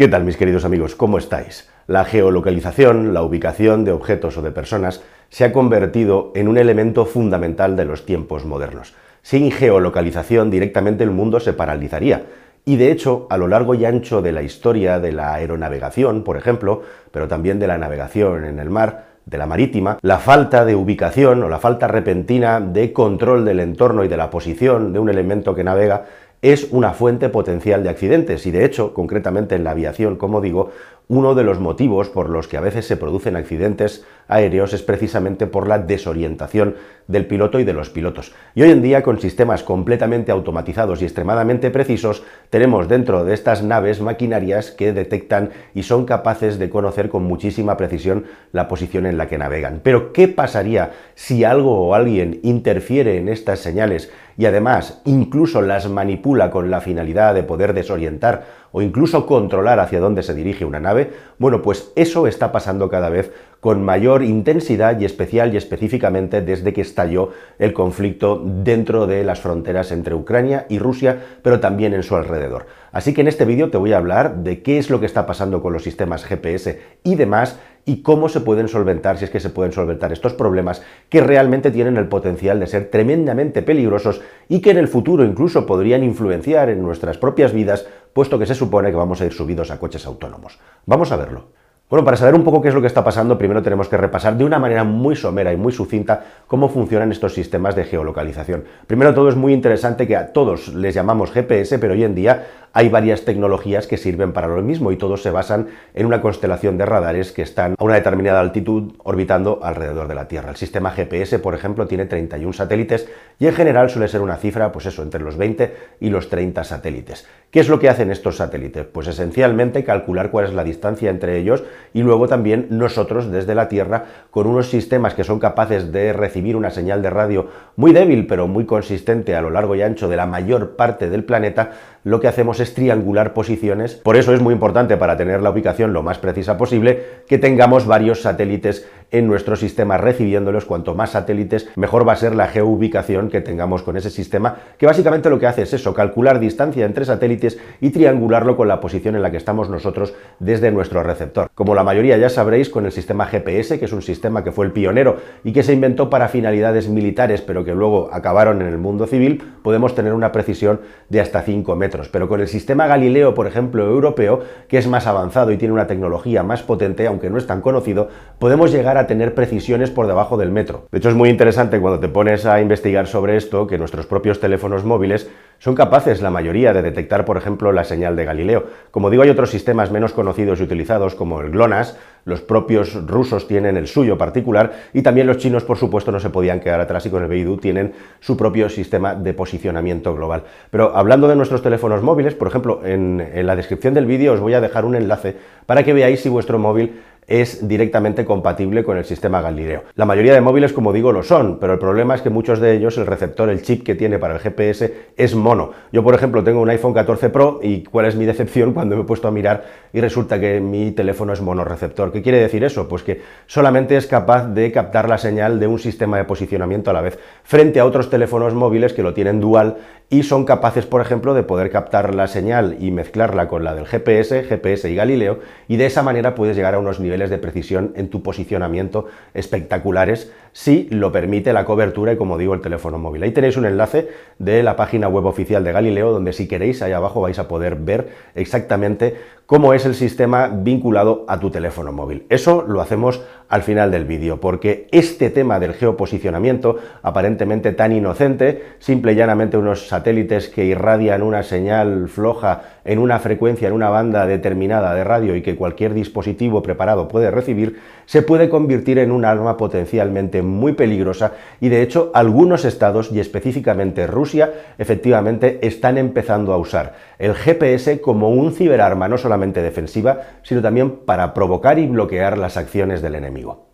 ¿Qué tal mis queridos amigos? ¿Cómo estáis? La geolocalización, la ubicación de objetos o de personas, se ha convertido en un elemento fundamental de los tiempos modernos. Sin geolocalización directamente el mundo se paralizaría. Y de hecho, a lo largo y ancho de la historia de la aeronavegación, por ejemplo, pero también de la navegación en el mar, de la marítima, la falta de ubicación o la falta repentina de control del entorno y de la posición de un elemento que navega es una fuente potencial de accidentes. Y de hecho, concretamente en la aviación, como digo, uno de los motivos por los que a veces se producen accidentes aéreos es precisamente por la desorientación del piloto y de los pilotos. Y hoy en día, con sistemas completamente automatizados y extremadamente precisos, tenemos dentro de estas naves maquinarias que detectan y son capaces de conocer con muchísima precisión la posición en la que navegan. Pero, ¿qué pasaría si algo o alguien interfiere en estas señales y además incluso las manipula con la finalidad de poder desorientar o incluso controlar hacia dónde se dirige una nave, bueno, pues eso está pasando cada vez con mayor intensidad y especial y específicamente desde que estalló el conflicto dentro de las fronteras entre Ucrania y Rusia, pero también en su alrededor. Así que en este vídeo te voy a hablar de qué es lo que está pasando con los sistemas GPS y demás y cómo se pueden solventar, si es que se pueden solventar estos problemas que realmente tienen el potencial de ser tremendamente peligrosos y que en el futuro incluso podrían influenciar en nuestras propias vidas, puesto que se supone que vamos a ir subidos a coches autónomos. Vamos a verlo. Bueno, para saber un poco qué es lo que está pasando, primero tenemos que repasar de una manera muy somera y muy sucinta cómo funcionan estos sistemas de geolocalización. Primero todo es muy interesante que a todos les llamamos GPS, pero hoy en día hay varias tecnologías que sirven para lo mismo y todos se basan en una constelación de radares que están a una determinada altitud orbitando alrededor de la Tierra. El sistema GPS, por ejemplo, tiene 31 satélites y en general suele ser una cifra, pues eso, entre los 20 y los 30 satélites. ¿Qué es lo que hacen estos satélites? Pues esencialmente calcular cuál es la distancia entre ellos y luego también nosotros desde la Tierra con unos sistemas que son capaces de recibir una señal de radio muy débil pero muy consistente a lo largo y ancho de la mayor parte del planeta, lo que hacemos es triangular posiciones. Por eso es muy importante para tener la ubicación lo más precisa posible que tengamos varios satélites en nuestro sistema recibiéndolos. Cuanto más satélites, mejor va a ser la geoubicación que tengamos con ese sistema, que básicamente lo que hace es eso, calcular distancia entre satélites y triangularlo con la posición en la que estamos nosotros desde nuestro receptor. Como la mayoría ya sabréis, con el sistema GPS, que es un sistema que fue el pionero y que se inventó para finalidades militares, pero que luego acabaron en el mundo civil, podemos tener una precisión de hasta 5 metros. Pero con el sistema Galileo, por ejemplo, europeo, que es más avanzado y tiene una tecnología más potente, aunque no es tan conocido, podemos llegar a tener precisiones por debajo del metro. De hecho, es muy interesante cuando te pones a investigar sobre esto que nuestros propios teléfonos móviles son capaces, la mayoría, de detectar, por ejemplo, la señal de Galileo. Como digo, hay otros sistemas menos conocidos y utilizados, como el GLONASS, los propios rusos tienen el suyo particular, y también los chinos, por supuesto, no se podían quedar atrás y con el Beidou tienen su propio sistema de posicionamiento global. Pero hablando de nuestros teléfonos móviles, por ejemplo, en, en la descripción del vídeo os voy a dejar un enlace para que veáis si vuestro móvil es directamente compatible con el sistema Galileo. La mayoría de móviles, como digo, lo son, pero el problema es que muchos de ellos, el receptor, el chip que tiene para el GPS es mono. Yo, por ejemplo, tengo un iPhone 14 Pro y cuál es mi decepción cuando me he puesto a mirar y resulta que mi teléfono es monoreceptor. ¿Qué quiere decir eso? Pues que solamente es capaz de captar la señal de un sistema de posicionamiento a la vez, frente a otros teléfonos móviles que lo tienen dual y son capaces, por ejemplo, de poder captar la señal y mezclarla con la del GPS, GPS y Galileo, y de esa manera puedes llegar a unos niveles de precisión en tu posicionamiento espectaculares si lo permite la cobertura y, como digo, el teléfono móvil. Ahí tenéis un enlace de la página web oficial de Galileo, donde si queréis, ahí abajo vais a poder ver exactamente cómo es el sistema vinculado a tu teléfono móvil. Eso lo hacemos al final del vídeo, porque este tema del geoposicionamiento, aparentemente tan inocente, simple y llanamente unos satélites que irradian una señal floja en una frecuencia, en una banda determinada de radio y que cualquier dispositivo preparado puede recibir, se puede convertir en un arma potencialmente muy peligrosa y de hecho algunos estados, y específicamente Rusia, efectivamente están empezando a usar el GPS como un ciberarma, no solamente defensiva, sino también para provocar y bloquear las acciones del enemigo.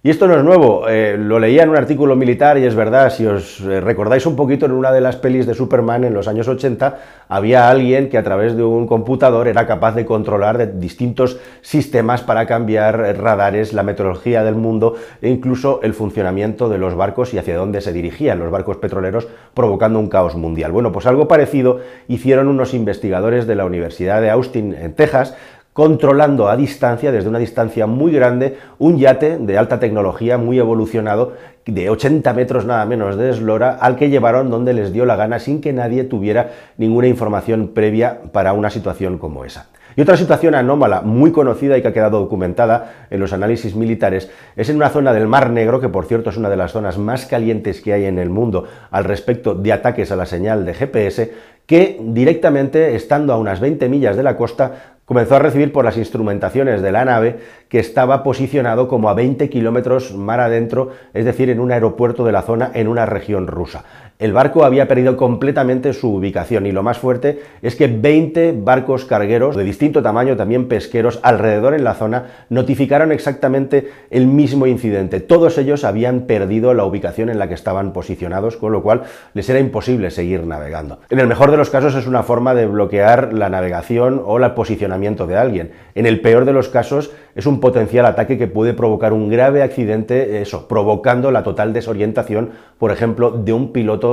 Y esto no es nuevo, eh, lo leía en un artículo militar y es verdad, si os eh, recordáis un poquito en una de las pelis de Superman en los años 80, había alguien que a través de un computador era capaz de controlar distintos sistemas para cambiar radares, la meteorología del mundo e incluso el funcionamiento de los barcos y hacia dónde se dirigían los barcos petroleros, provocando un caos mundial. Bueno, pues algo parecido hicieron unos investigadores de la Universidad de Austin en Texas, controlando a distancia, desde una distancia muy grande, un yate de alta tecnología muy evolucionado de 80 metros nada menos de eslora al que llevaron donde les dio la gana sin que nadie tuviera ninguna información previa para una situación como esa. Y otra situación anómala muy conocida y que ha quedado documentada en los análisis militares es en una zona del Mar Negro, que por cierto es una de las zonas más calientes que hay en el mundo al respecto de ataques a la señal de GPS, que directamente, estando a unas 20 millas de la costa, comenzó a recibir por las instrumentaciones de la nave que estaba posicionado como a 20 kilómetros mar adentro, es decir, en un aeropuerto de la zona en una región rusa. El barco había perdido completamente su ubicación y lo más fuerte es que 20 barcos cargueros de distinto tamaño, también pesqueros, alrededor en la zona, notificaron exactamente el mismo incidente. Todos ellos habían perdido la ubicación en la que estaban posicionados, con lo cual les era imposible seguir navegando. En el mejor de los casos es una forma de bloquear la navegación o el posicionamiento de alguien. En el peor de los casos es un potencial ataque que puede provocar un grave accidente, eso, provocando la total desorientación, por ejemplo, de un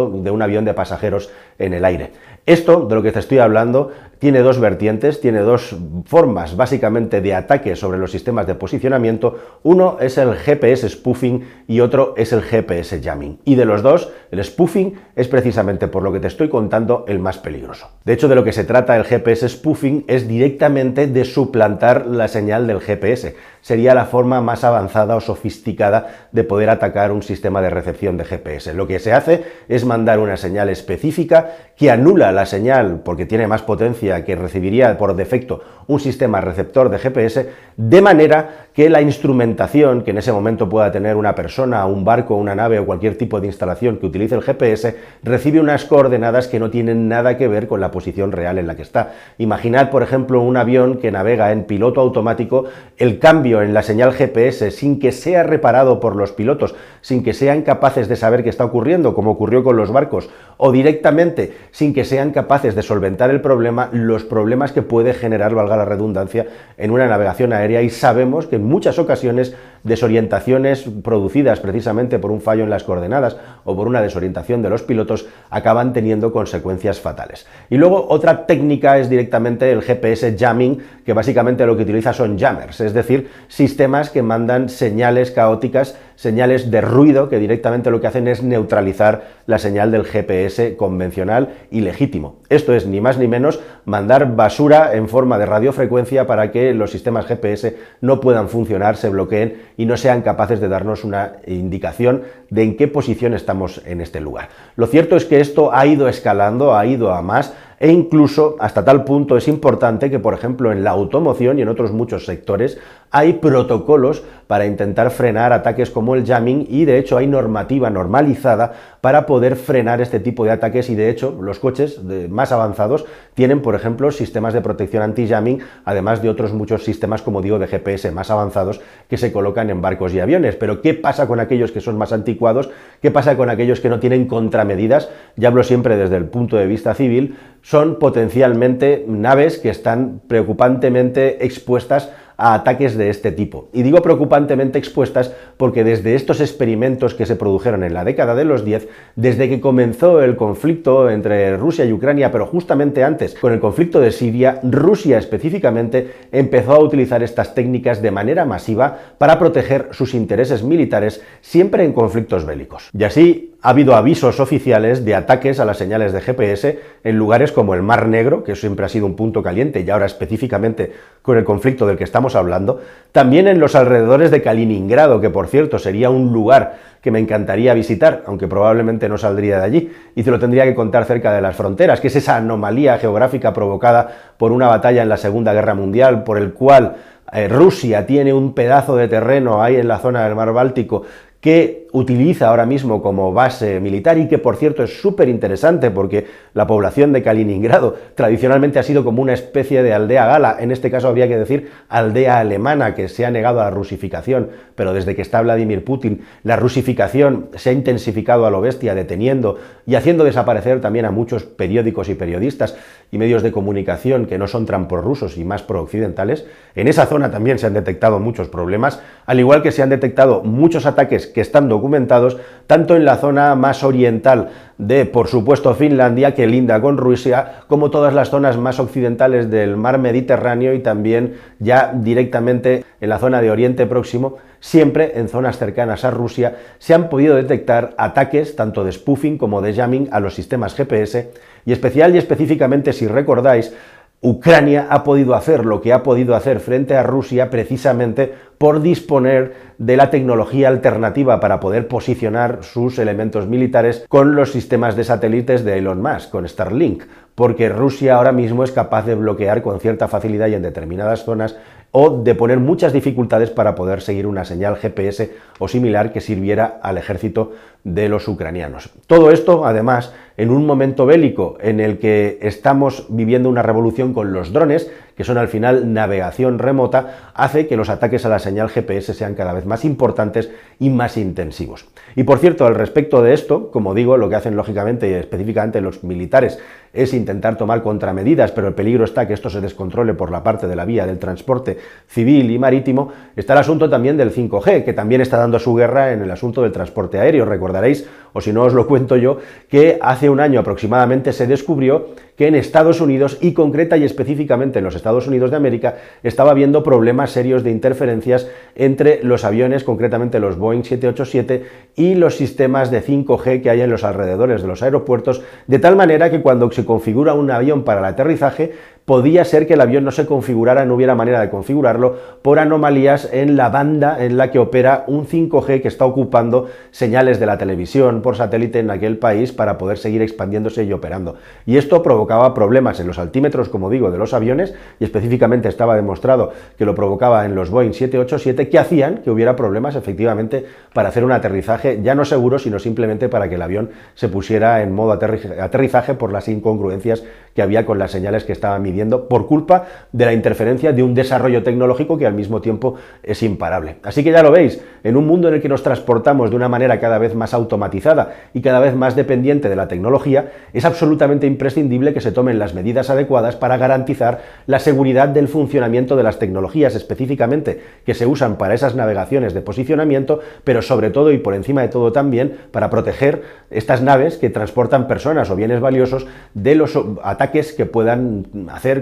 de un avión de pasajeros en el aire. Esto, de lo que te estoy hablando, tiene dos vertientes, tiene dos formas básicamente de ataque sobre los sistemas de posicionamiento. Uno es el GPS spoofing y otro es el GPS jamming. Y de los dos, el spoofing es precisamente por lo que te estoy contando el más peligroso. De hecho, de lo que se trata el GPS spoofing es directamente de suplantar la señal del GPS. Sería la forma más avanzada o sofisticada de poder atacar un sistema de recepción de GPS. Lo que se hace es mandar una señal específica que anula la señal porque tiene más potencia que recibiría por defecto un sistema receptor de GPS, de manera que la instrumentación que en ese momento pueda tener una persona, un barco, una nave o cualquier tipo de instalación que utilice el GPS, recibe unas coordenadas que no tienen nada que ver con la posición real en la que está. Imaginad, por ejemplo, un avión que navega en piloto automático, el cambio en la señal GPS sin que sea reparado por los pilotos, sin que sean capaces de saber qué está ocurriendo, como ocurrió con los barcos, o directamente sin que sean capaces de solventar el problema, los problemas que puede generar, valga la redundancia, en una navegación aérea y sabemos que en muchas ocasiones desorientaciones producidas precisamente por un fallo en las coordenadas o por una desorientación de los pilotos acaban teniendo consecuencias fatales. Y luego otra técnica es directamente el GPS jamming, que básicamente lo que utiliza son jammers, es decir, sistemas que mandan señales caóticas, señales de ruido que directamente lo que hacen es neutralizar la señal del GPS convencional y legítimo. Esto es ni más ni menos mandar basura en forma de radiofrecuencia para que los sistemas GPS no puedan funcionar, se bloqueen y no sean capaces de darnos una indicación de en qué posición estamos en este lugar. Lo cierto es que esto ha ido escalando, ha ido a más, e incluso hasta tal punto es importante que, por ejemplo, en la automoción y en otros muchos sectores hay protocolos para intentar frenar ataques como el jamming y de hecho hay normativa normalizada para poder frenar este tipo de ataques y de hecho los coches más avanzados tienen, por ejemplo, sistemas de protección anti-jamming, además de otros muchos sistemas, como digo, de GPS más avanzados que se colocan en barcos y aviones. Pero ¿qué pasa con aquellos que son más anticuados? ¿Qué pasa con aquellos que no tienen contramedidas? Ya hablo siempre desde el punto de vista civil, son potencialmente naves que están preocupantemente expuestas a ataques de este tipo. Y digo preocupantemente expuestas porque desde estos experimentos que se produjeron en la década de los 10, desde que comenzó el conflicto entre Rusia y Ucrania, pero justamente antes con el conflicto de Siria, Rusia específicamente empezó a utilizar estas técnicas de manera masiva para proteger sus intereses militares siempre en conflictos bélicos. Y así ha habido avisos oficiales de ataques a las señales de GPS en lugares como el Mar Negro, que siempre ha sido un punto caliente y ahora específicamente con el conflicto del que estamos hablando, también en los alrededores de Kaliningrado, que por cierto sería un lugar que me encantaría visitar, aunque probablemente no saldría de allí, y te lo tendría que contar cerca de las fronteras, que es esa anomalía geográfica provocada por una batalla en la Segunda Guerra Mundial, por el cual eh, Rusia tiene un pedazo de terreno ahí en la zona del mar Báltico que utiliza ahora mismo como base militar y que por cierto es súper interesante porque la población de Kaliningrado tradicionalmente ha sido como una especie de aldea gala, en este caso habría que decir aldea alemana que se ha negado a la rusificación, pero desde que está Vladimir Putin la rusificación se ha intensificado a lo bestia deteniendo y haciendo desaparecer también a muchos periódicos y periodistas y medios de comunicación que no son rusos y más pro-occidentales. En esa zona también se han detectado muchos problemas, al igual que se han detectado muchos ataques que están documentados tanto en la zona más oriental de, por supuesto, Finlandia, que linda con Rusia, como todas las zonas más occidentales del mar Mediterráneo y también ya directamente en la zona de Oriente Próximo, siempre en zonas cercanas a Rusia, se han podido detectar ataques tanto de spoofing como de jamming a los sistemas GPS y especial y específicamente, si recordáis, Ucrania ha podido hacer lo que ha podido hacer frente a Rusia precisamente por disponer de la tecnología alternativa para poder posicionar sus elementos militares con los sistemas de satélites de Elon Musk, con Starlink, porque Rusia ahora mismo es capaz de bloquear con cierta facilidad y en determinadas zonas o de poner muchas dificultades para poder seguir una señal GPS o similar que sirviera al ejército de los ucranianos. Todo esto, además, en un momento bélico en el que estamos viviendo una revolución con los drones, que son al final navegación remota, hace que los ataques a la señal GPS sean cada vez más importantes y más intensivos. Y por cierto, al respecto de esto, como digo, lo que hacen lógicamente y específicamente los militares es intentar tomar contramedidas, pero el peligro está que esto se descontrole por la parte de la vía del transporte civil y marítimo, está el asunto también del 5G, que también está dando su guerra en el asunto del transporte aéreo. Recordaréis, o si no os lo cuento yo, que hace un año aproximadamente se descubrió que en Estados Unidos y concreta y específicamente en los Estados Unidos de América estaba habiendo problemas serios de interferencias entre los aviones, concretamente los Boeing 787 y los sistemas de 5G que hay en los alrededores de los aeropuertos, de tal manera que cuando se configura un avión para el aterrizaje, podía ser que el avión no se configurara, no hubiera manera de configurarlo por anomalías en la banda en la que opera un 5G que está ocupando señales de la televisión por satélite en aquel país para poder seguir expandiéndose y operando. Y esto provocaba problemas en los altímetros, como digo, de los aviones, y específicamente estaba demostrado que lo provocaba en los Boeing 787, que hacían que hubiera problemas efectivamente para hacer un aterrizaje ya no seguro, sino simplemente para que el avión se pusiera en modo aterrizaje por las incongruencias que había con las señales que estaban midiendo por culpa de la interferencia de un desarrollo tecnológico que al mismo tiempo es imparable. Así que ya lo veis, en un mundo en el que nos transportamos de una manera cada vez más automatizada y cada vez más dependiente de la tecnología, es absolutamente imprescindible que se tomen las medidas adecuadas para garantizar la seguridad del funcionamiento de las tecnologías específicamente que se usan para esas navegaciones de posicionamiento, pero sobre todo y por encima de todo también para proteger estas naves que transportan personas o bienes valiosos de los ataques que puedan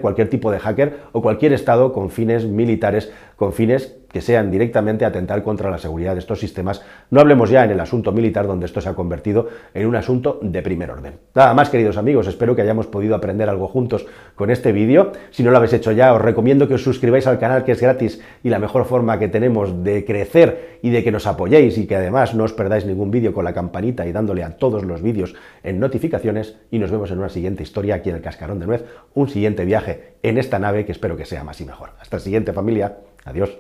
cualquier tipo de hacker o cualquier Estado con fines militares, con fines que sean directamente atentar contra la seguridad de estos sistemas. No hablemos ya en el asunto militar, donde esto se ha convertido en un asunto de primer orden. Nada más, queridos amigos, espero que hayamos podido aprender algo juntos con este vídeo. Si no lo habéis hecho ya, os recomiendo que os suscribáis al canal, que es gratis y la mejor forma que tenemos de crecer y de que nos apoyéis y que además no os perdáis ningún vídeo con la campanita y dándole a todos los vídeos en notificaciones. Y nos vemos en una siguiente historia aquí en el Cascarón de Nuez, un siguiente viaje en esta nave que espero que sea más y mejor. Hasta el siguiente familia. Adiós.